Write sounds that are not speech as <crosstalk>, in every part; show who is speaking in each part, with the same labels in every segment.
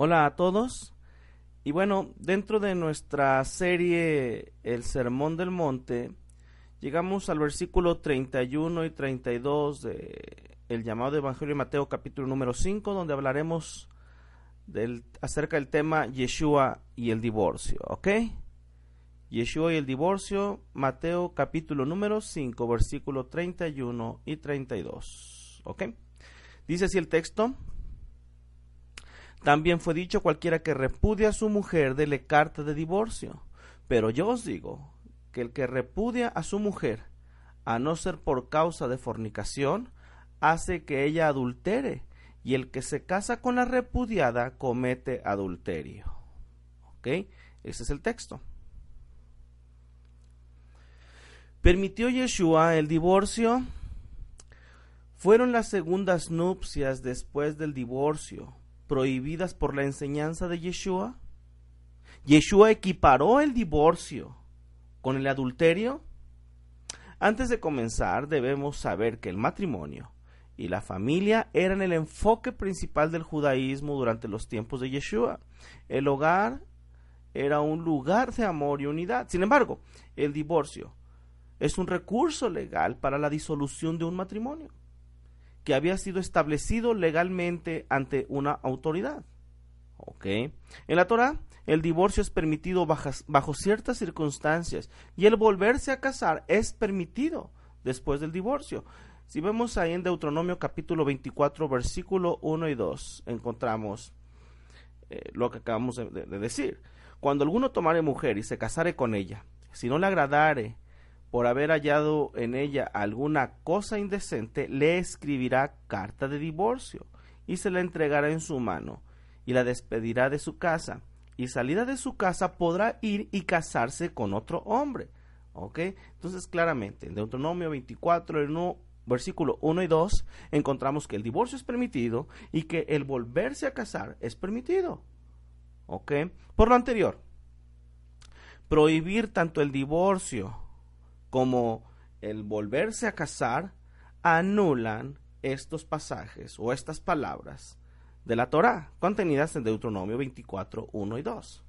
Speaker 1: Hola a todos. Y bueno, dentro de nuestra serie El Sermón del Monte, llegamos al versículo 31 y 32 de el llamado Evangelio de Mateo capítulo número 5, donde hablaremos del, acerca del tema Yeshua y el divorcio, ¿ok? Yeshua y el divorcio, Mateo capítulo número 5, versículo 31 y 32, ¿ok? Dice así el texto. También fue dicho cualquiera que repudia a su mujer, dele carta de divorcio. Pero yo os digo que el que repudia a su mujer, a no ser por causa de fornicación, hace que ella adultere, y el que se casa con la repudiada comete adulterio. ¿Ok? Ese es el texto. ¿Permitió Yeshua el divorcio? Fueron las segundas nupcias después del divorcio prohibidas por la enseñanza de Yeshua? ¿Yeshua equiparó el divorcio con el adulterio? Antes de comenzar, debemos saber que el matrimonio y la familia eran el enfoque principal del judaísmo durante los tiempos de Yeshua. El hogar era un lugar de amor y unidad. Sin embargo, el divorcio es un recurso legal para la disolución de un matrimonio que había sido establecido legalmente ante una autoridad. En la Torah, el divorcio es permitido bajo, ciertas circunstancias y el volverse a casar es permitido después del divorcio. Si vemos ahí en Deuteronomio capítulo 24, versículo 1 y 2, encontramos eh, lo que acabamos de, de decir. Cuando alguno tomare mujer y se casare con ella, si no le agradare por haber hallado en ella alguna cosa indecente, le escribirá carta de divorcio y se la entregará en su mano y la despedirá de su casa y salida de su casa podrá ir y casarse con otro hombre. ¿Ok? Entonces claramente en Deuteronomio 24, el versículo 1 y 2, encontramos que el divorcio es permitido y que el volverse a casar es permitido. ¿Ok? Por lo anterior, prohibir tanto el divorcio como el volverse a casar anulan estos pasajes o estas palabras de la Torah contenidas en Deuteronomio 24, 1 y 2.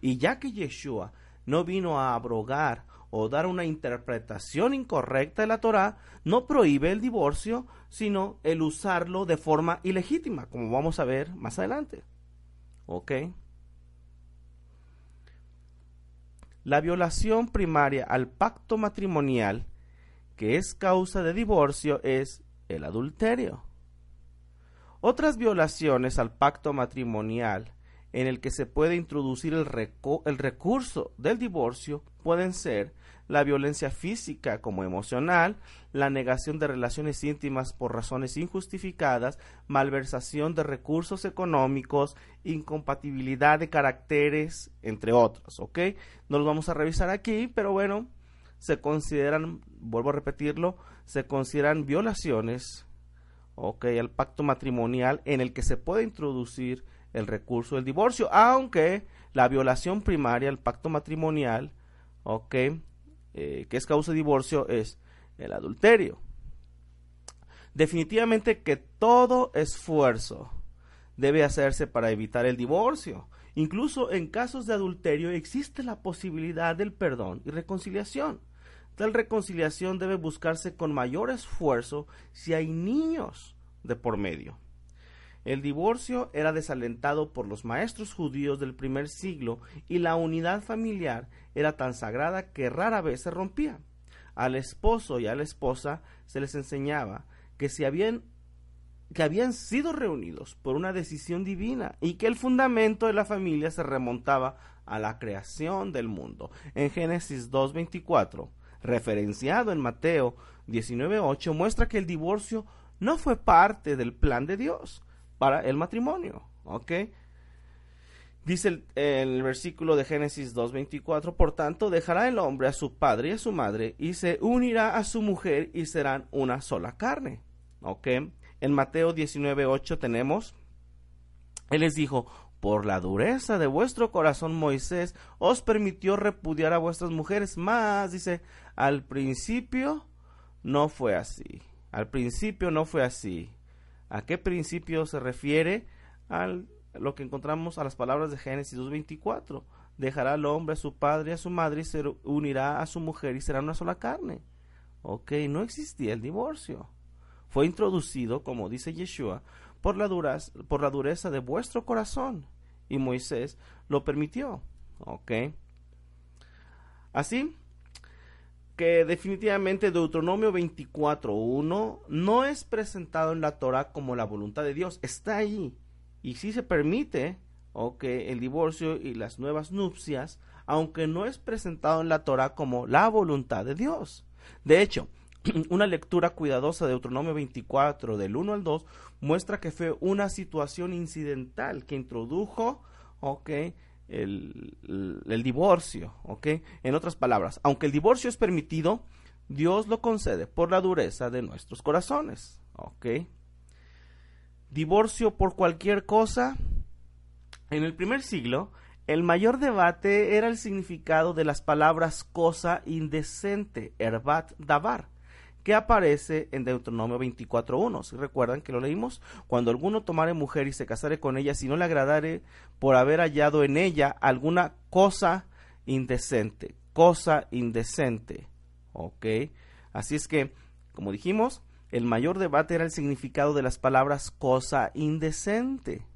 Speaker 1: Y ya que Yeshua no vino a abrogar o dar una interpretación incorrecta de la Torah, no prohíbe el divorcio, sino el usarlo de forma ilegítima, como vamos a ver más adelante. ¿Ok? La violación primaria al pacto matrimonial, que es causa de divorcio, es el adulterio. Otras violaciones al pacto matrimonial en el que se puede introducir el, recurso del divorcio pueden ser la violencia física como emocional, la negación de relaciones íntimas por razones injustificadas, malversación de recursos económicos, incompatibilidad de caracteres, entre otros, ¿ok? No los vamos a revisar aquí, pero bueno, se consideran, vuelvo a repetirlo, se consideran violaciones, ¿ok? Al pacto matrimonial en el que se puede introducir el recurso del divorcio, aunque la violación primaria al pacto matrimonial, ¿ok? Eh, que es causa de divorcio es el adulterio. Definitivamente que todo esfuerzo debe hacerse para evitar el divorcio. Incluso en casos de adulterio existe la posibilidad del perdón y reconciliación. Tal reconciliación debe buscarse con mayor esfuerzo si hay niños de por medio. El divorcio era desalentado por los maestros judíos del primer siglo y la unidad familiar era tan sagrada que rara vez se rompía. Al esposo y a la esposa se les enseñaba que si habían que habían sido reunidos por una decisión divina y que el fundamento de la familia se remontaba a la creación del mundo. En Génesis 2.24, referenciado en Mateo 19.8, muestra que el divorcio no fue parte del plan de Dios para el matrimonio. ¿Ok? Dice el, versículo de Génesis 2.24, por tanto, dejará el hombre a su padre y a su madre y se unirá a su mujer y serán una sola carne. ¿Ok? En Mateo 19.8 tenemos, Él les dijo, por la dureza de vuestro corazón Moisés os permitió repudiar a vuestras mujeres, más, dice, al principio no fue así. Al principio no fue así. ¿A qué principio se refiere? Al lo que encontramos a las palabras de Génesis 2.24. Dejará al hombre a su padre y a su madre y se unirá a su mujer y será una sola carne. Ok, no existía el divorcio. Fue introducido, como dice Yeshua, por la, por la dureza de vuestro corazón. Y Moisés lo permitió. Ok. Así que definitivamente Deuteronomio 24.1 no es presentado en la Torah como la voluntad de Dios. Está ahí. Y sí se permite ok, el divorcio y las nuevas nupcias, aunque no es presentado en la Torah como la voluntad de Dios. De hecho, <clears throat> una lectura cuidadosa de Deuteronomio 24 del 1 al 2 muestra que fue una situación incidental que introdujo, ok, el, divorcio, ok. En otras palabras, aunque el divorcio es permitido, Dios lo concede por la dureza de nuestros corazones, ok. Divorcio por cualquier cosa. En el primer siglo, el mayor debate era el significado de las palabras cosa indecente, erbat davar, que aparece en Deuteronomio 24.1. Si recuerdan que lo leímos, cuando alguno tomare mujer y se casare con ella, si no le agradare por haber hallado en ella alguna cosa indecente, cosa indecente. ¿Ok? Así es que, como dijimos, el mayor debate era el significado de las palabras cosa indecente.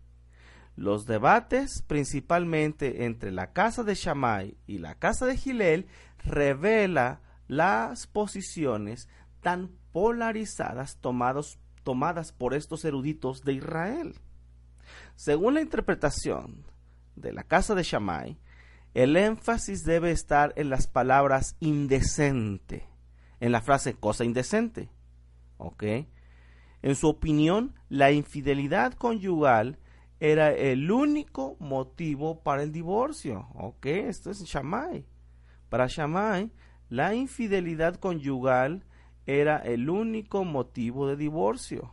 Speaker 1: Los debates, principalmente entre la casa de Shammai y la casa de Gilel, revela las posiciones tan polarizadas tomadas por estos eruditos de Israel. Según la interpretación de la casa de Shammai, el énfasis debe estar en las palabras indecente, en la frase cosa indecente. ¿Ok? En su opinión, la infidelidad conyugal era el único motivo para el divorcio. ¿Ok? Esto es Shammai. Para Shammai, la infidelidad conyugal era el único motivo de divorcio.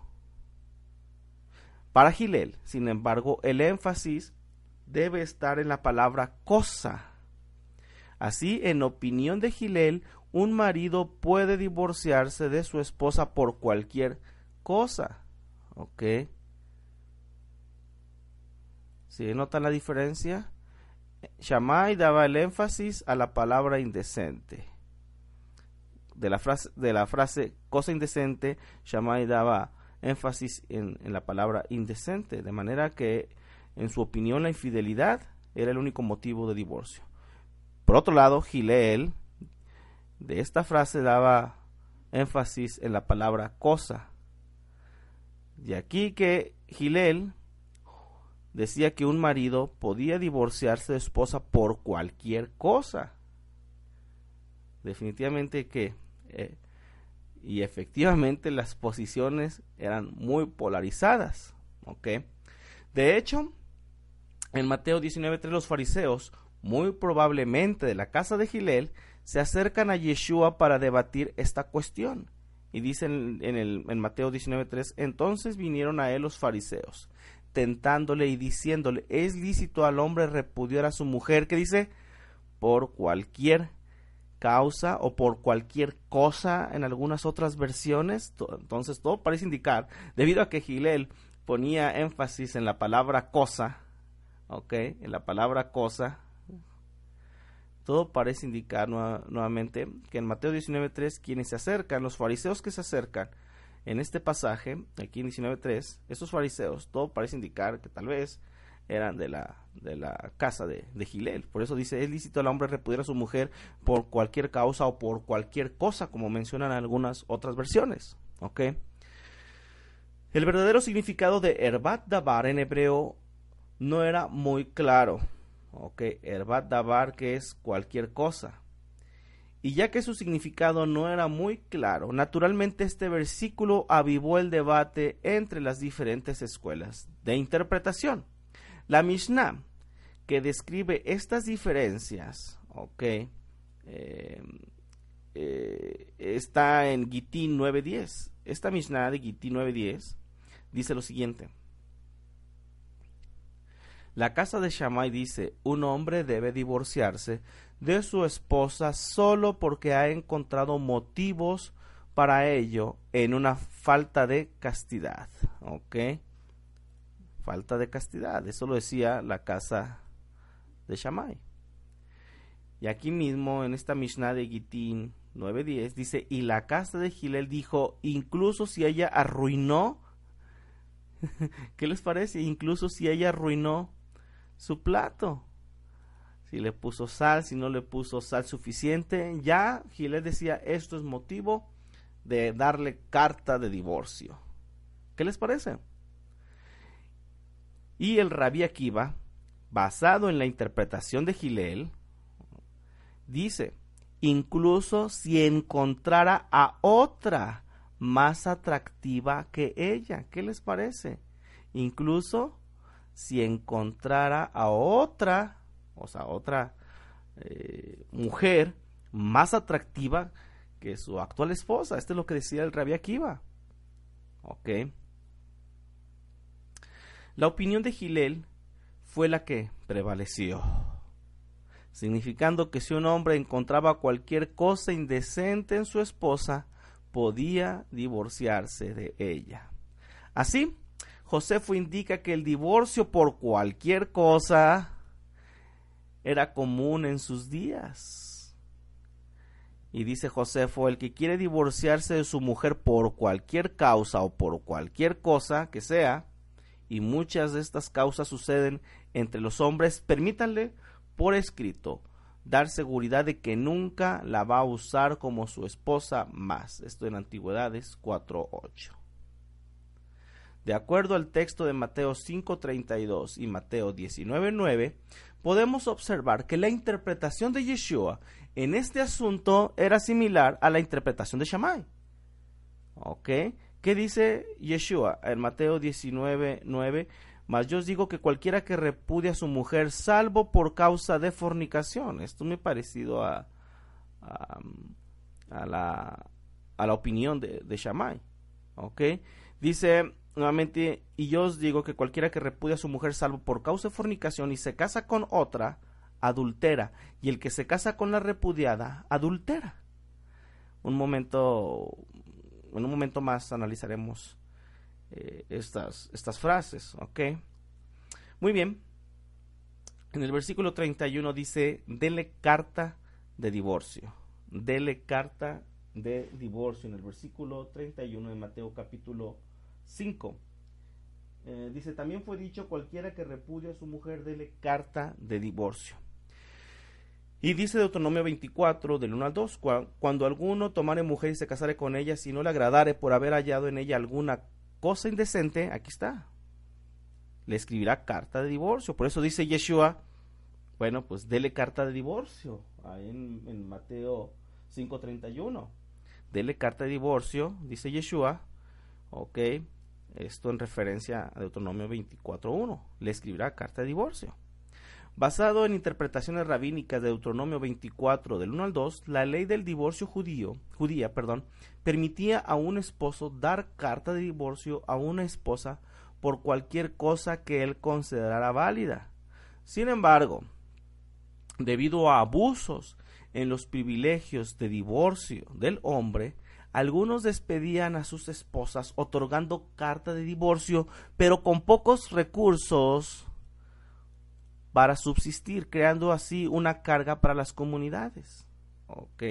Speaker 1: Para Gilel, sin embargo, el énfasis debe estar en la palabra cosa. Así, en opinión de Gilel, un marido puede divorciarse de su esposa por cualquier cosa. ¿Ok? ¿Sí notan la diferencia? Shammai daba el énfasis a la palabra indecente. De la frase, de la frase cosa indecente, Shammai daba énfasis en, en la palabra indecente, de manera que, en su opinión, la infidelidad era el único motivo de divorcio. Por otro lado, Gileel de esta frase daba énfasis en la palabra cosa. De aquí que Gilel decía que un marido podía divorciarse de esposa por cualquier cosa. Definitivamente que, eh, y efectivamente las posiciones eran muy polarizadas. ¿ok? De hecho, en Mateo 19.3 los fariseos, muy probablemente de la casa de Gilel, se acercan a Yeshua para debatir esta cuestión. Y dicen en, el, en Mateo 19.3, entonces vinieron a él los fariseos tentándole y diciéndole, ¿es lícito al hombre repudiar a su mujer? que dice? Por cualquier causa o por cualquier cosa en algunas otras versiones. Entonces todo parece indicar, debido a que Gilel ponía énfasis en la palabra cosa, ¿ok? En la palabra cosa, todo parece indicar nuevamente que en Mateo 19.3 quienes se acercan, los fariseos que se acercan, en este pasaje, aquí en 19.3, estos fariseos, todo parece indicar que tal vez eran de la, de la casa de, de Gilel. Por eso dice, es lícito al hombre repudiar a su mujer por cualquier causa o por cualquier cosa, como mencionan algunas otras versiones. El verdadero significado de Erbat Dabar en hebreo no era muy claro. ¿Ok? Erbat Dabar que es cualquier cosa. Y ya que su significado no era muy claro, naturalmente este versículo avivó el debate entre las diferentes escuelas de interpretación. La Mishnah, que describe estas diferencias, ok, eh, eh, está en Gitín 9.10. Esta Mishnah de Gitín 9.10 dice lo siguiente. La casa de Shammai dice, un hombre debe divorciarse de su esposa solo porque ha encontrado motivos para ello en una falta de castidad. ¿Ok? Falta de castidad. Eso lo decía la casa de Shammai. Y aquí mismo, en esta Mishnah de Gitín 9.10, dice, y la casa de Gilel dijo, incluso si ella arruinó, <laughs> ¿qué les parece? Incluso si ella arruinó su plato. Si le puso sal, si no le puso sal suficiente, ya Gilel decía, esto es motivo de darle carta de divorcio. ¿Qué les parece? Y el Rabbi Akiva, basado en la interpretación de Gilel, dice, incluso si encontrara a otra más atractiva que ella, ¿qué les parece? Incluso si encontrara a otra, o sea, otra eh, mujer más atractiva que su actual esposa. Esto es lo que decía el Rabbi Akiva. Ok. La opinión de Gilel fue la que prevaleció, significando que si un hombre encontraba cualquier cosa indecente en su esposa, podía divorciarse de ella. Así, Josefo indica que el divorcio por cualquier cosa era común en sus días. Y dice Josefo, el que quiere divorciarse de su mujer por cualquier causa o por cualquier cosa que sea, y muchas de estas causas suceden entre los hombres, permítanle por escrito dar seguridad de que nunca la va a usar como su esposa más. Esto en Antigüedades 4.8. De acuerdo al texto de Mateo 5.32 y Mateo 19.9, podemos observar que la interpretación de Yeshua en este asunto era similar a la interpretación de Shammai. ¿Ok? ¿Qué dice Yeshua en Mateo 19, 9? Mas yo os digo que cualquiera que repudia a su mujer, salvo por causa de fornicación. Esto me parecido a, a, la, a la opinión de, de Shammai. ¿Ok? Dice nuevamente, y yo os digo que cualquiera que repudia a su mujer, salvo por causa de fornicación, y se casa con otra, adultera. Y el que se casa con la repudiada, adultera. Un momento en un momento más analizaremos eh, estas, estas frases, ¿ok? Muy bien. En el versículo 31 dice, dele carta de divorcio. Dele carta de divorcio. En el versículo 31 de Mateo capítulo 5. Eh, dice, también fue dicho, cualquiera que repudie a su mujer, dele carta de divorcio. Y dice Deuteronomio 24, del 1 al 2, cuando alguno tomare mujer y se casare con ella, si no le agradare por haber hallado en ella alguna cosa indecente, aquí está, le escribirá carta de divorcio. Por eso dice Yeshua, bueno, pues dele carta de divorcio, ahí en, en Mateo 5.31. Dele carta de divorcio, dice Yeshua, ok, esto en referencia a Deuteronomio 24.1, le escribirá carta de divorcio. Basado en interpretaciones rabínicas de Deuteronomio 24 del 1 al 2, la ley del divorcio judío, judía perdón, permitía a un esposo dar carta de divorcio a una esposa por cualquier cosa que él considerara válida. Sin embargo, debido a abusos en los privilegios de divorcio del hombre, algunos despedían a sus esposas otorgando carta de divorcio, pero con pocos recursos para subsistir, creando así una carga para las comunidades. ¿Ok?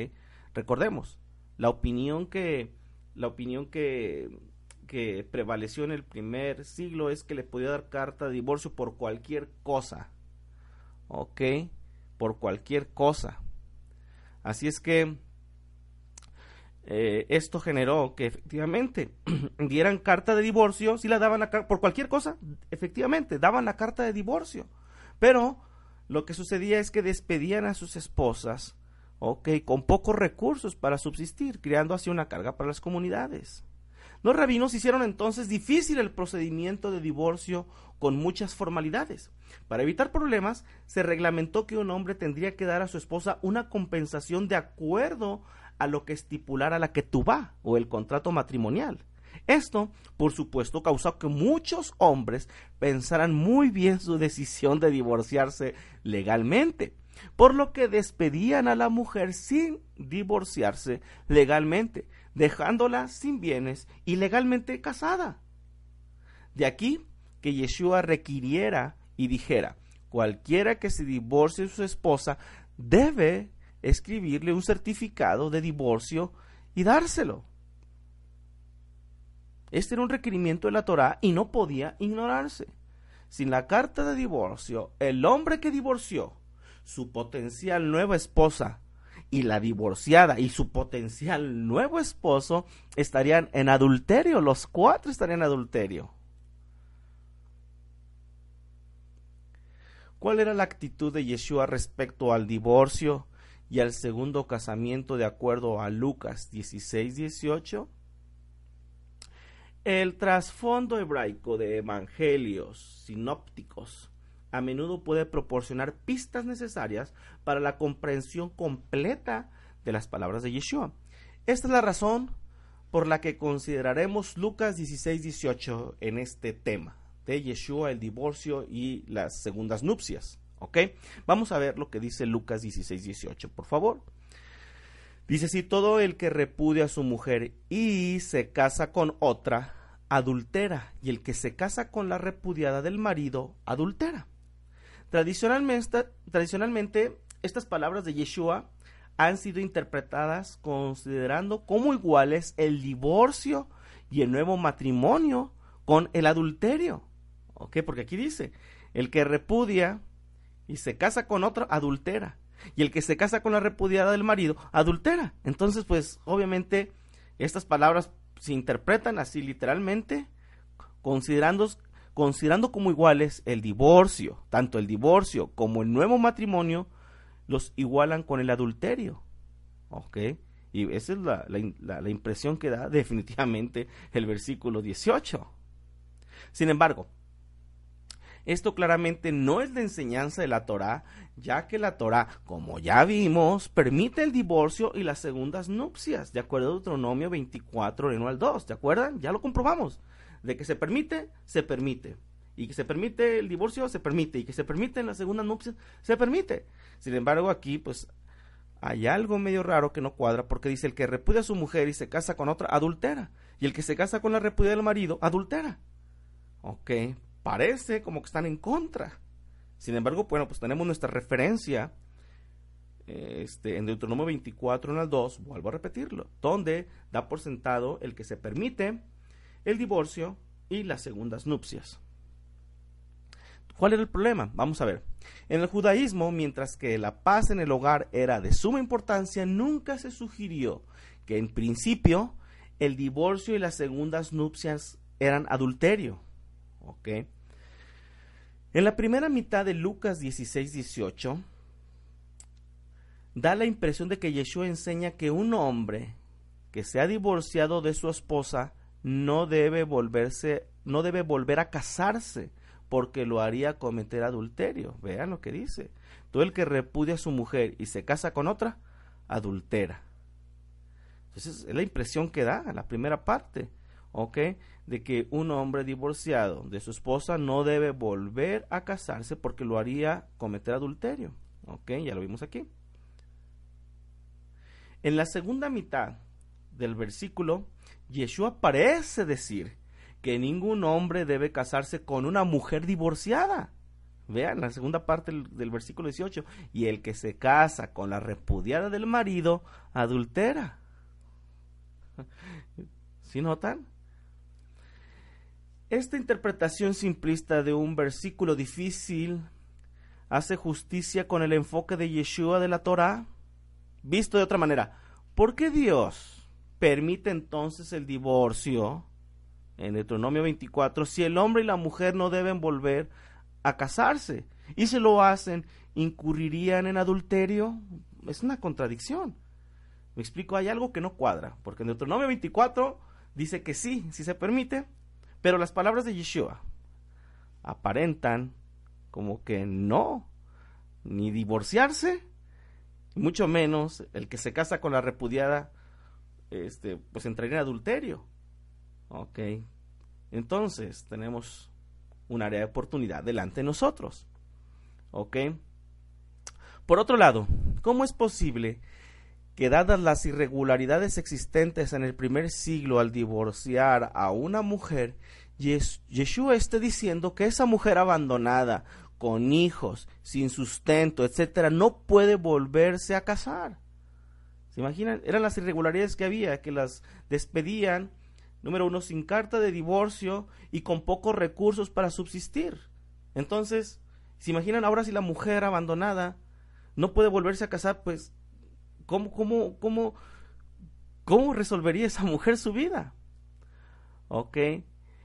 Speaker 1: Recordemos, la opinión que, la opinión que, que prevaleció en el primer siglo es que le podía dar carta de divorcio por cualquier cosa. ¿Ok? Por cualquier cosa. Así es que eh, esto generó que efectivamente <clears throat> dieran carta de divorcio, si la daban por cualquier cosa, efectivamente, daban la carta de divorcio. Pero lo que sucedía es que despedían a sus esposas, ok, con pocos recursos para subsistir, creando así una carga para las comunidades. Los rabinos hicieron entonces difícil el procedimiento de divorcio con muchas formalidades. Para evitar problemas, se reglamentó que un hombre tendría que dar a su esposa una compensación de acuerdo a lo que estipulara la va o el contrato matrimonial. Esto, por supuesto, causó que muchos hombres pensaran muy bien su decisión de divorciarse legalmente, por lo que despedían a la mujer sin divorciarse legalmente, dejándola sin bienes y legalmente casada. De aquí que Yeshua requiriera y dijera, cualquiera que se divorcie de su esposa debe escribirle un certificado de divorcio y dárselo. Este era un requerimiento de la Torá y no podía ignorarse. Sin la carta de divorcio, el hombre que divorció, su potencial nueva esposa y la divorciada y su potencial nuevo esposo estarían en adulterio, los cuatro estarían en adulterio. ¿Cuál era la actitud de Yeshua respecto al divorcio y al segundo casamiento de acuerdo a Lucas 16, 18? El trasfondo hebraico de evangelios sinópticos a menudo puede proporcionar pistas necesarias para la comprensión completa de las palabras de Yeshua. Esta es la razón por la que consideraremos Lucas 16, 18 en este tema de Yeshua, el divorcio y las segundas nupcias. ¿Ok? Vamos a ver lo que dice Lucas 16, 18, por favor. Dice, si todo el que repudia a su mujer y se casa con otra, adultera, y el que se casa con la repudiada del marido, adultera. Tradicionalmente, tradicionalmente estas palabras de Yeshua han sido interpretadas considerando como iguales el divorcio y el nuevo matrimonio con el adulterio. ¿Ok? Porque aquí dice, el que repudia y se casa con otra, adultera. Y el que se casa con la repudiada del marido, adultera. Entonces, pues, obviamente, estas palabras se interpretan así literalmente, considerando, considerando como iguales el divorcio, tanto el divorcio como el nuevo matrimonio, los igualan con el adulterio. ¿Ok? Y esa es la, la, la impresión que da <laughs> definitivamente el versículo 18. Sin embargo, esto claramente no es la enseñanza de la Torá, ya que la Torá, como ya vimos, permite el divorcio y las segundas nupcias, de acuerdo a Deuteronomio 24, 1 al 2, ¿de acuerdan? Ya lo comprobamos. De que se permite, se permite. Y que se permite el divorcio, se permite. Y que se permite en las segundas nupcias, se permite. Sin embargo, aquí, pues, hay algo medio raro que no cuadra, porque dice el que repudia a su mujer y se casa con otra, adultera. Y el que se casa con la repudia del marido, adultera. Ok, parece como que están en contra. Sin embargo, bueno, pues tenemos nuestra referencia este, en Deuteronomio 24, en al 2, vuelvo a repetirlo, donde da por sentado el que se permite el divorcio y las segundas nupcias. ¿Cuál era el problema? Vamos a ver. En el judaísmo, mientras que la paz en el hogar era de suma importancia, nunca se sugirió que en principio el divorcio y las segundas nupcias eran adulterio. En la primera mitad de Lucas 16, 18, da la impresión de que Yeshua enseña que un hombre que se ha divorciado de su esposa no debe volverse, no debe volver a casarse porque lo haría cometer adulterio. Vean lo que dice. Todo el que repudia a su mujer y se casa con otra, adultera. Entonces es la impresión que da la primera parte. ¿ok? De que un hombre divorciado de su esposa no debe volver a casarse porque lo haría cometer adulterio, ¿ok? Ya lo vimos aquí. En la segunda mitad del versículo, Yeshua parece decir que ningún hombre debe casarse con una mujer divorciada. Vean la segunda parte del, versículo 18. Y el que se casa con la repudiada del marido, adultera. <laughs> ¿Sí notan? Esta interpretación simplista de un versículo difícil hace justicia con el enfoque de Yeshua de la Torah. Visto de otra manera, ¿por qué Dios permite entonces el divorcio en Deuteronomio 24 si el hombre y la mujer no deben volver a casarse? Y si lo hacen, ¿incurrirían en adulterio? Es una contradicción. Me explico, hay algo que no cuadra, porque en Deuteronomio 24 dice que sí, sí se permite, pero las palabras de Yeshua aparentan como que no, ni divorciarse, mucho menos el que se casa con la repudiada, este, pues entraría en adulterio. Ok, entonces tenemos un área de oportunidad delante de nosotros. Ok, por otro lado, ¿cómo es posible que dadas las irregularidades existentes en el primer siglo al divorciar a una mujer, Yeshua esté diciendo que esa mujer abandonada, con hijos, sin sustento, etcétera, no puede volverse a casar. ¿Se imaginan? Eran las irregularidades que había, que las despedían, número uno, sin carta de divorcio y con pocos recursos para subsistir. Entonces, ¿se imaginan ahora si la mujer abandonada no puede volverse a casar? Pues, ¿cómo, cómo, cómo, cómo resolvería esa mujer su vida? ¿Ok?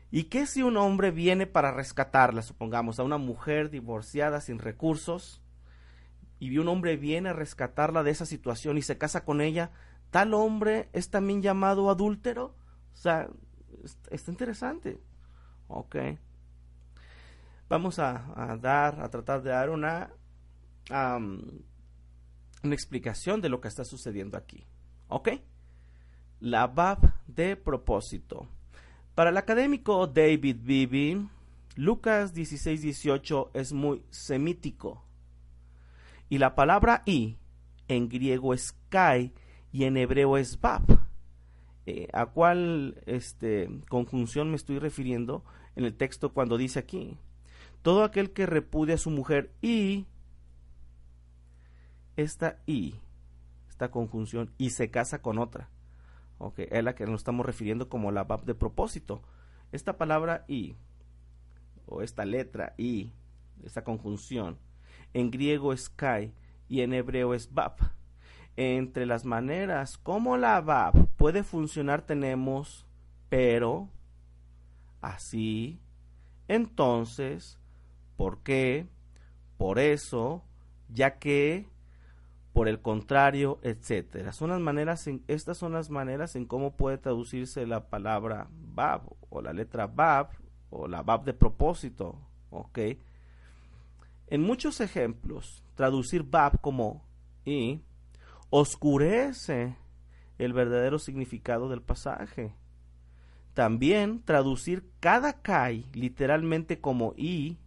Speaker 1: ¿Y qué si un hombre viene para rescatarla, supongamos, a una mujer divorciada sin recursos, y un hombre viene a rescatarla de esa situación y se casa con ella, tal hombre es también llamado adúltero? O sea, está interesante. Ok. Vamos a, dar, a tratar de dar una, una explicación de lo que está sucediendo aquí. ¿Ok? La BAB de propósito. Para el académico David Bibi, Lucas 16-18 es muy semítico. Y la palabra i en griego es kai y en hebreo es bab. Eh, ¿A cuál este, conjunción me estoy refiriendo en el texto cuando dice aquí? Todo aquel que repudia a su mujer y esta i, esta conjunción, y se casa con otra Ok, es la que nos estamos refiriendo como la bab de propósito. Esta palabra i, o esta letra i, esta conjunción, en griego es kai y en hebreo es bab. Entre las maneras como la bab puede funcionar tenemos pero, así, entonces, por qué, por eso, ya que, por el contrario, etcétera. Son las maneras en, estas son las maneras en cómo puede traducirse la palabra bab o la letra bab o la bab de propósito, ¿ok? En muchos ejemplos, traducir bab como y oscurece el verdadero significado del pasaje. También traducir cada kai literalmente como y,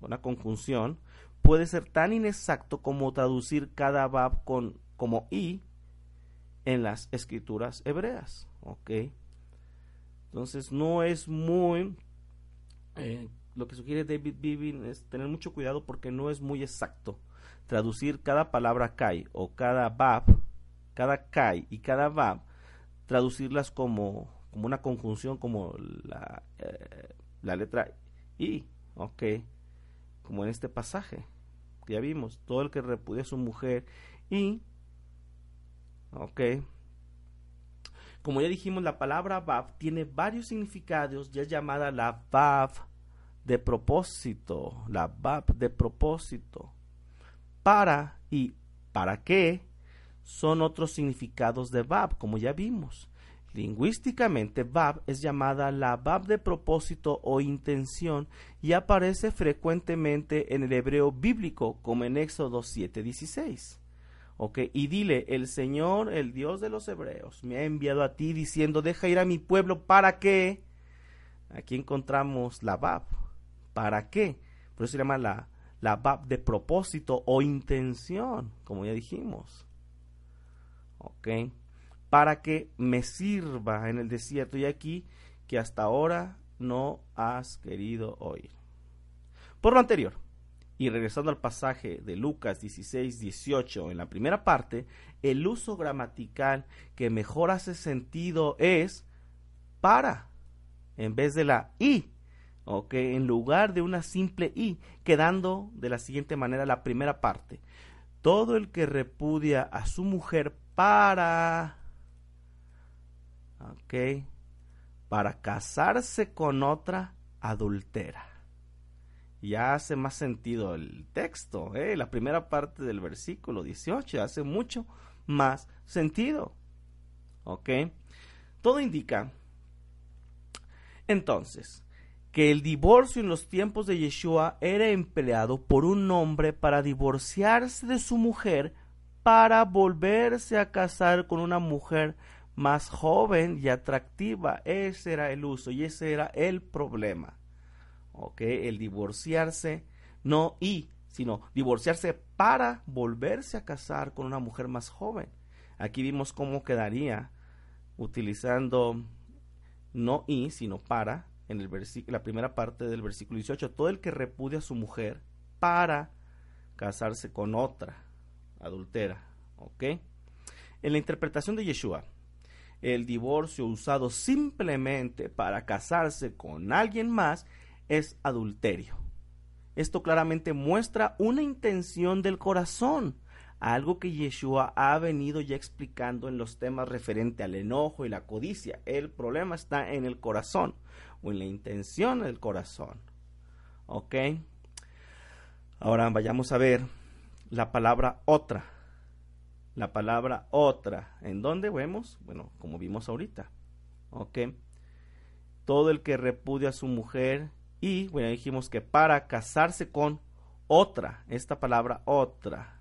Speaker 1: una conjunción, puede ser tan inexacto como traducir cada bab con, como i en las escrituras hebreas. ¿Ok? Entonces no es muy... Eh, lo que sugiere David Bibin es tener mucho cuidado porque no es muy exacto. Traducir cada palabra kai o cada bab, cada kai y cada bab, traducirlas como, como una conjunción como la, eh, la letra i, ok, como en este pasaje ya vimos, todo el que repudia a su mujer y, ok, como ya dijimos, la palabra Bab tiene varios significados, ya es llamada la Bab de propósito, la Bab de propósito. Para y para qué son otros significados de Bab, como ya vimos. Lingüísticamente, Bab es llamada la Bab de propósito o intención y aparece frecuentemente en el hebreo bíblico, como en Éxodo 7:16. Ok, y dile, el Señor, el Dios de los hebreos, me ha enviado a ti diciendo, deja ir a mi pueblo, ¿para qué? Aquí encontramos la Bab. ¿Para qué? Por eso se llama la, Bab de propósito o intención, como ya dijimos. Ok para que me sirva en el desierto y aquí que hasta ahora no has querido oír. Por lo anterior, y regresando al pasaje de Lucas 16, 18, en la primera parte, el uso gramatical que mejor hace sentido es para, en vez de la y, ok, en lugar de una simple y, quedando de la siguiente manera la primera parte. Todo el que repudia a su mujer para ¿ok? Para casarse con otra adultera. Ya hace más sentido el texto, ¿eh? la primera parte del versículo 18 hace mucho más sentido. ¿Ok? Todo indica, entonces, que el divorcio en los tiempos de Yeshua era empleado por un hombre para divorciarse de su mujer para volverse a casar con una mujer más joven y atractiva. Ese era el uso y ese era el problema. ¿Ok? El divorciarse, no y, sino divorciarse para volverse a casar con una mujer más joven. Aquí vimos cómo quedaría utilizando no y, sino para, en el la primera parte del versículo 18. Todo el que repudia a su mujer para casarse con otra adultera. ¿Ok? En la interpretación de Yeshua, el divorcio usado simplemente para casarse con alguien más es adulterio. Esto claramente muestra una intención del corazón, algo que Yeshua ha venido ya explicando en los temas referente al enojo y la codicia. El problema está en el corazón o en la intención del corazón. ¿Ok? Ahora vayamos a ver la palabra otra la palabra otra. ¿En dónde vemos? Bueno, como vimos ahorita. ¿Ok? Todo el que repudia a su mujer y, bueno, dijimos que para casarse con otra, esta palabra otra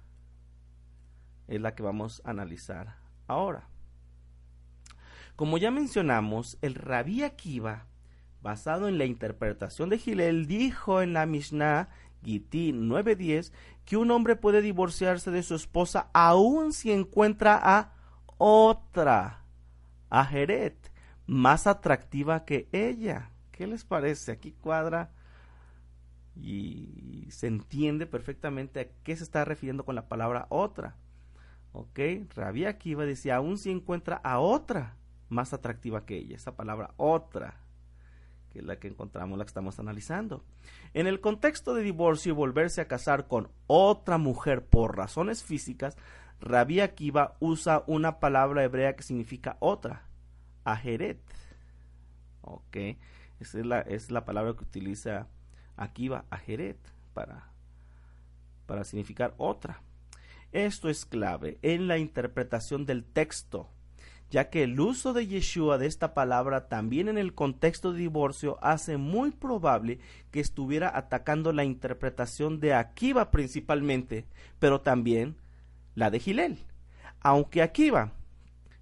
Speaker 1: es la que vamos a analizar ahora. Como ya mencionamos, el rabí Akiva, basado en la interpretación de Gilel, dijo en la Mishnah Gití 9:10 que un hombre puede divorciarse de su esposa aun si encuentra a otra, a Jeret, más atractiva que ella. ¿Qué les parece? Aquí cuadra y se entiende perfectamente a qué se está refiriendo con la palabra otra. ¿Ok? Rabia Akiva decía, aun si encuentra a otra más atractiva que ella. Esa palabra otra que es la que encontramos, la que estamos analizando. En el contexto de divorcio y volverse a casar con otra mujer por razones físicas, Rabbi Akiva usa una palabra hebrea que significa otra, ajeret. Ok, esa es la, es la palabra que utiliza Akiva, ajeret, para, para significar otra. Esto es clave en la interpretación del texto ya que el uso de Yeshua de esta palabra también en el contexto de divorcio hace muy probable que estuviera atacando la interpretación de Akiva principalmente, pero también la de Gilel. Aunque Akiva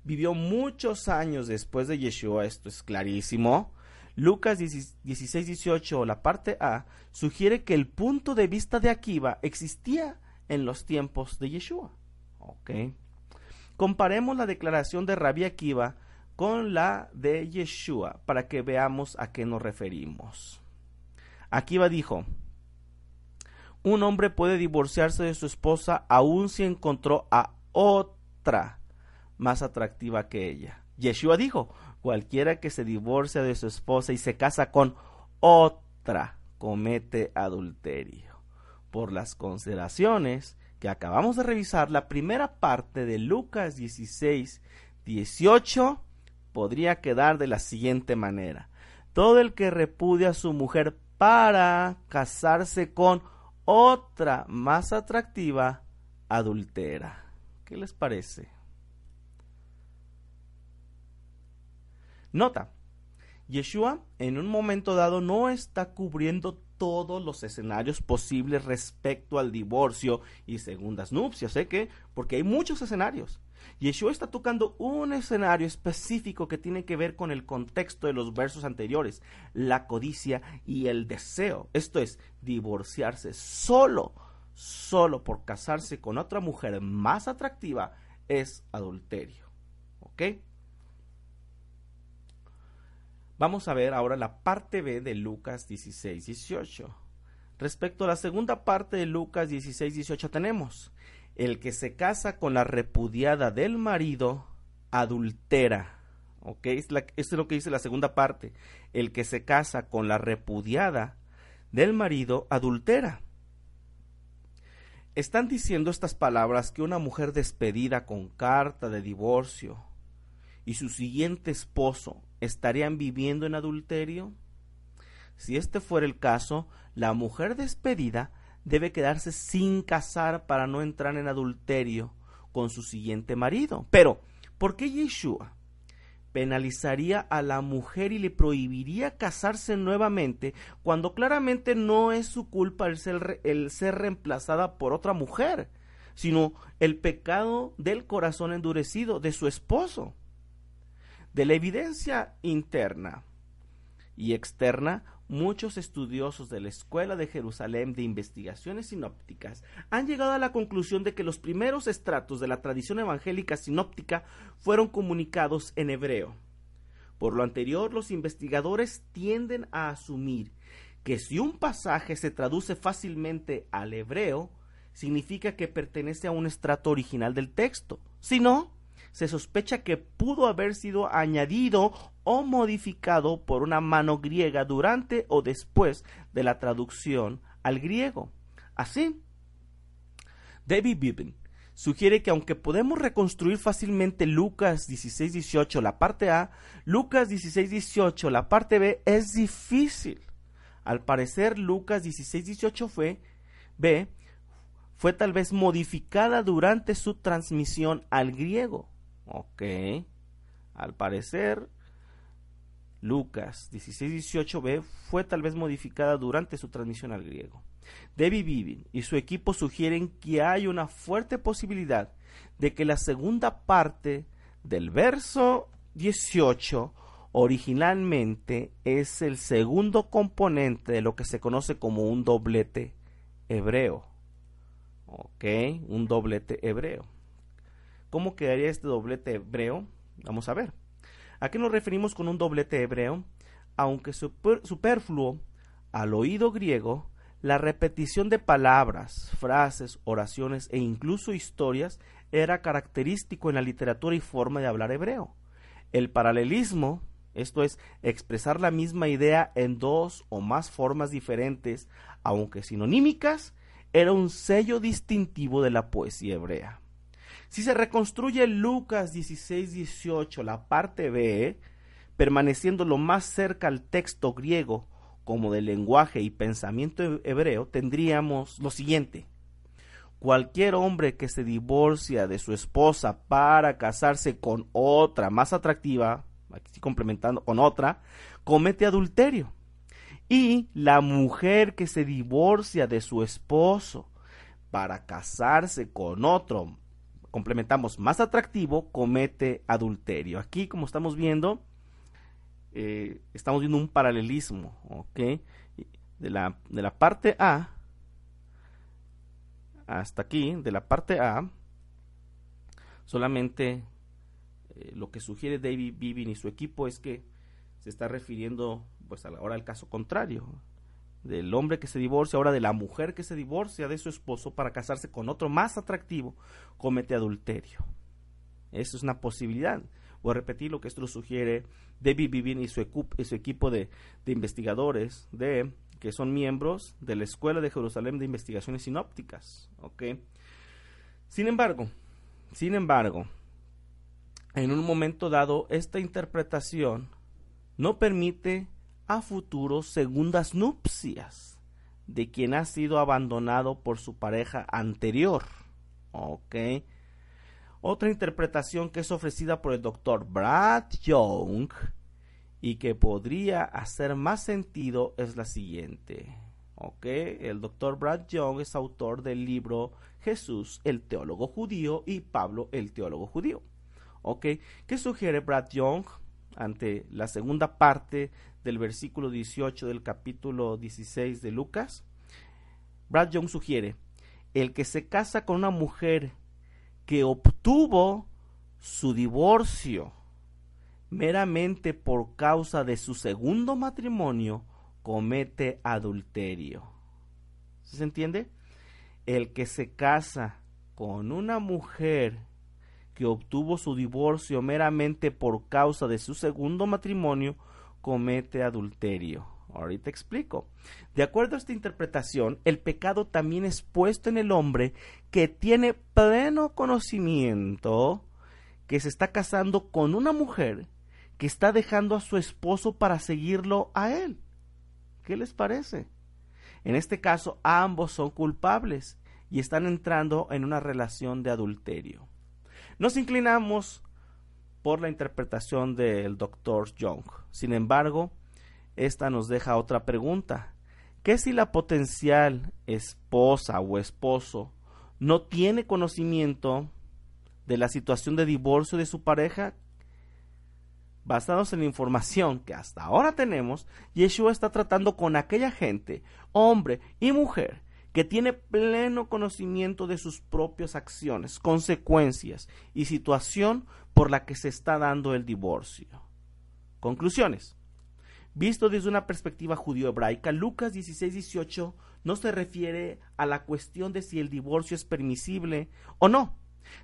Speaker 1: vivió muchos años después de Yeshua, esto es clarísimo, Lucas 16, 18, la parte A, sugiere que el punto de vista de Akiva existía en los tiempos de Yeshua. Okay. Comparemos la declaración de Rabbi Akiva con la de Yeshua para que veamos a qué nos referimos. Akiva dijo, un hombre puede divorciarse de su esposa aun si encontró a otra más atractiva que ella. Yeshua dijo, cualquiera que se divorcia de su esposa y se casa con otra comete adulterio. Por las consideraciones que acabamos de revisar, la primera parte de Lucas 16, 18 podría quedar de la siguiente manera. Todo el que repudia a su mujer para casarse con otra más atractiva, adultera. ¿Qué les parece? Nota, Yeshua en un momento dado no está cubriendo todos los escenarios posibles respecto al divorcio y segundas nupcias. Sé que, porque hay muchos escenarios. Yeshua está tocando un escenario específico que tiene que ver con el contexto de los versos anteriores, la codicia y el deseo. Esto es, divorciarse solo, solo por casarse con otra mujer más atractiva es adulterio. ¿Ok? Vamos a ver ahora la parte B de Lucas 16, 18. Respecto a la segunda parte de Lucas 16, 18 tenemos, el que se casa con la repudiada del marido adultera. ¿Ok? esto es lo que dice la segunda parte. El que se casa con la repudiada del marido adultera. Están diciendo estas palabras que una mujer despedida con carta de divorcio y su siguiente esposo estarían viviendo en adulterio? Si este fuera el caso, la mujer despedida debe quedarse sin casar para no entrar en adulterio con su siguiente marido. Pero, ¿por qué Yeshua penalizaría a la mujer y le prohibiría casarse nuevamente cuando claramente no es su culpa el ser, el ser reemplazada por otra mujer, sino el pecado del corazón endurecido de su esposo? De la evidencia interna y externa, muchos estudiosos de la Escuela de Jerusalén de Investigaciones Sinópticas han llegado a la conclusión de que los primeros estratos de la tradición evangélica sinóptica fueron comunicados en hebreo. Por lo anterior, los investigadores tienden a asumir que si un pasaje se traduce fácilmente al hebreo, significa que pertenece a un estrato original del texto. Si no, se sospecha que pudo haber sido añadido o modificado por una mano griega durante o después de la traducción al griego. Así, David Bibbin sugiere que aunque podemos reconstruir fácilmente Lucas 16-18 la parte A, Lucas 16-18 la parte B es difícil. Al parecer Lucas 16-18 fue B fue tal vez modificada durante su transmisión al griego. Ok. Al parecer, Lucas 16-18b fue tal vez modificada durante su transmisión al griego. David Bibin y su equipo sugieren que hay una fuerte posibilidad de que la segunda parte del verso 18 originalmente es el segundo componente de lo que se conoce como un doblete hebreo. Ok, un doblete hebreo. ¿Cómo quedaría este doblete hebreo? Vamos a ver. ¿A qué nos referimos con un doblete hebreo? Aunque superfluo al oído griego, la repetición de palabras, frases, oraciones e incluso historias era característico en la literatura y forma de hablar hebreo. El paralelismo, esto es, expresar la misma idea en dos o más formas diferentes, aunque sinonímicas, era un sello distintivo de la poesía hebrea. Si se reconstruye Lucas 16-18, la parte B, permaneciendo lo más cerca al texto griego como del lenguaje y pensamiento hebreo, tendríamos lo siguiente. Cualquier hombre que se divorcia de su esposa para casarse con otra más atractiva, aquí complementando con otra, comete adulterio. Y la mujer que se divorcia de su esposo para casarse con otro, complementamos, más atractivo, comete adulterio. Aquí, como estamos viendo, eh, estamos viendo un paralelismo, ¿ok? De la, de la parte A hasta aquí, de la parte A, solamente eh, lo que sugiere David Bibin y su equipo es que se está refiriendo pues ahora al caso contrario, del hombre que se divorcia, ahora de la mujer que se divorcia de su esposo para casarse con otro más atractivo, comete adulterio. Eso es una posibilidad. Voy a repetir lo que esto sugiere David Vivin y su, equipo de, investigadores de, que son miembros de la Escuela de Jerusalén de Investigaciones Sinópticas. Sin embargo, sin embargo, en un momento dado, esta interpretación no permite a futuros segundas nupcias de quien ha sido abandonado por su pareja anterior. ¿Ok? Otra interpretación que es ofrecida por el doctor Brad Young y que podría hacer más sentido es la siguiente. ¿Ok? El doctor Brad Young es autor del libro Jesús, el teólogo judío, y Pablo, el teólogo judío. ¿Ok? ¿Qué sugiere Brad Young ante la segunda parte del versículo 18 del capítulo 16 de Lucas, Brad Young sugiere, el que se casa con una mujer que obtuvo su divorcio meramente por causa de su segundo matrimonio, comete adulterio. ¿Se entiende? El que se casa con una mujer que obtuvo su divorcio meramente por causa de su segundo matrimonio, comete adulterio. Ahorita explico. De acuerdo a esta interpretación, el pecado también es puesto en el hombre que tiene pleno conocimiento que se está casando con una mujer que está dejando a su esposo para seguirlo a él. ¿Qué les parece? En este caso, ambos son culpables y están entrando en una relación de adulterio. Nos inclinamos por la interpretación del doctor Young. Sin embargo, esta nos deja otra pregunta. ¿Qué si la potencial esposa o esposo no tiene conocimiento de la situación de divorcio de su pareja? basados en la información que hasta ahora tenemos, Yeshua está tratando con aquella gente, hombre y mujer, que tiene pleno conocimiento de sus propias acciones, consecuencias y situación por la que se está dando el divorcio. Conclusiones. Visto desde una perspectiva judío-hebraica, Lucas 16-18 no se refiere a la cuestión de si el divorcio es permisible o no.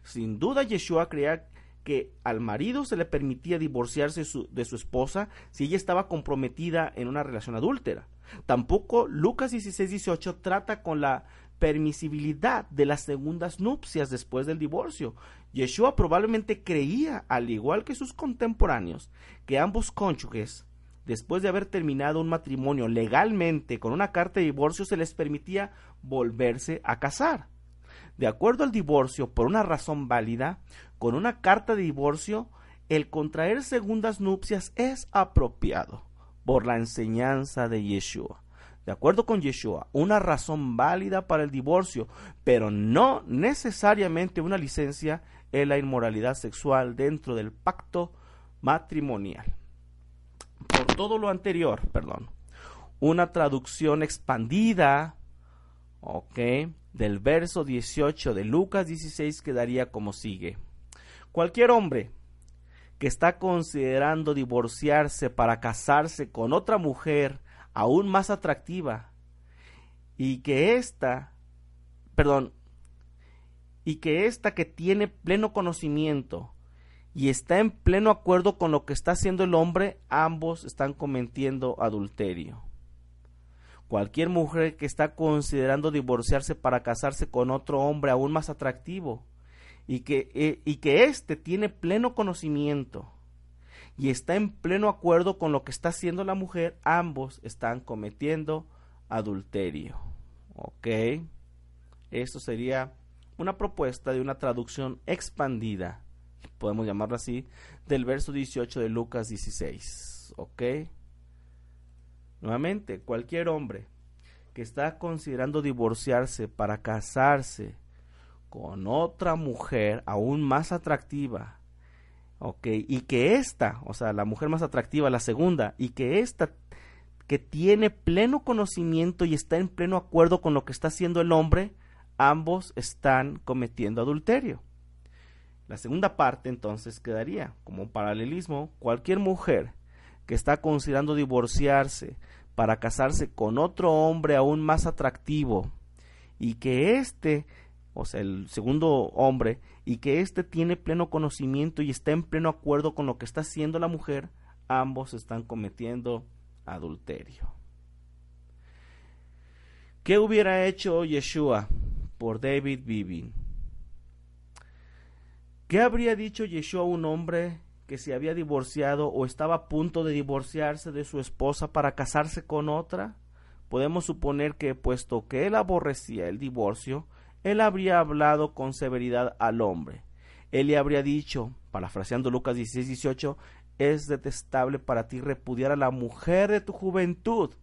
Speaker 1: Sin duda, Yeshua creía que al marido se le permitía divorciarse de su esposa si ella estaba comprometida en una relación adúltera. Tampoco Lucas 16-18 trata con la permisibilidad de las segundas nupcias después del divorcio. Yeshua probablemente creía, al igual que sus contemporáneos, que ambos cónyuges, después de haber terminado un matrimonio legalmente con una carta de divorcio, se les permitía volverse a casar. De acuerdo al divorcio, por una razón válida, con una carta de divorcio, el contraer segundas nupcias es apropiado por la enseñanza de Yeshua. De acuerdo con Yeshua, una razón válida para el divorcio, pero no necesariamente una licencia en la inmoralidad sexual dentro del pacto matrimonial. Por todo lo anterior, perdón, una traducción expandida, ok, del verso 18 de Lucas 16 quedaría como sigue. Cualquier hombre que está considerando divorciarse para casarse con otra mujer aún más atractiva y que ésta, perdón, y que ésta que tiene pleno conocimiento y está en pleno acuerdo con lo que está haciendo el hombre, ambos están cometiendo adulterio. Cualquier mujer que está considerando divorciarse para casarse con otro hombre aún más atractivo y que, eh, y que éste tiene pleno conocimiento y está en pleno acuerdo con lo que está haciendo la mujer, ambos están cometiendo adulterio. ¿Ok? Esto sería una propuesta de una traducción expandida, podemos llamarlo así, del verso 18 de Lucas 16. ¿Ok? Nuevamente, cualquier hombre que está considerando divorciarse para casarse con otra mujer aún más atractiva, ok, y que esta, o sea, la mujer más atractiva, la segunda, y que esta que tiene pleno conocimiento y está en pleno acuerdo con lo que está haciendo el hombre, ambos están cometiendo adulterio. La segunda parte entonces quedaría como un paralelismo, cualquier mujer que está considerando divorciarse para casarse con otro hombre aún más atractivo y que éste, o sea, el segundo hombre, y que éste tiene pleno conocimiento y está en pleno acuerdo con lo que está haciendo la mujer, ambos están cometiendo adulterio. ¿Qué hubiera hecho Yeshua por David Bibin? ¿Qué habría dicho Yeshua a un hombre que se había divorciado o estaba a punto de divorciarse de su esposa para casarse con otra, podemos suponer que, puesto que él aborrecía el divorcio, él habría hablado con severidad al hombre. Él le habría dicho, parafraseando Lucas 16, 18, es detestable para ti repudiar a la mujer de tu juventud,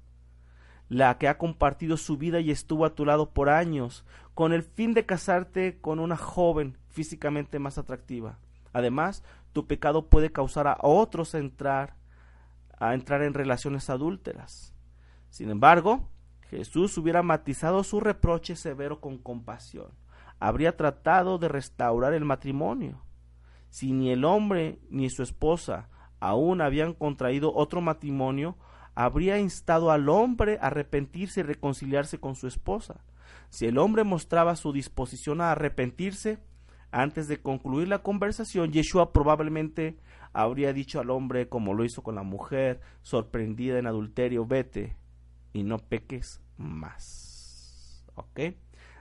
Speaker 1: la que ha compartido su vida y estuvo a tu lado por años, con el fin de casarte con una joven físicamente más atractiva. Además, tu pecado puede causar a otros entrar a entrar en relaciones adúlteras. Sin embargo, Jesús hubiera matizado su reproche severo con compasión. Habría tratado de restaurar el matrimonio. Si ni el hombre ni su esposa aún habían contraído otro matrimonio, habría instado al hombre a arrepentirse y reconciliarse con su esposa. Si el hombre mostraba su disposición a arrepentirse, antes de concluir la conversación, Yeshua probablemente habría dicho al hombre, como lo hizo con la mujer sorprendida en adulterio, vete y no peques más. ¿Ok?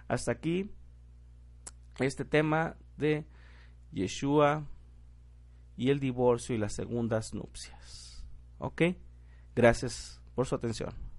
Speaker 1: Hasta aquí este tema de Yeshua y el divorcio y las segundas nupcias. ¿Ok? Gracias por su atención.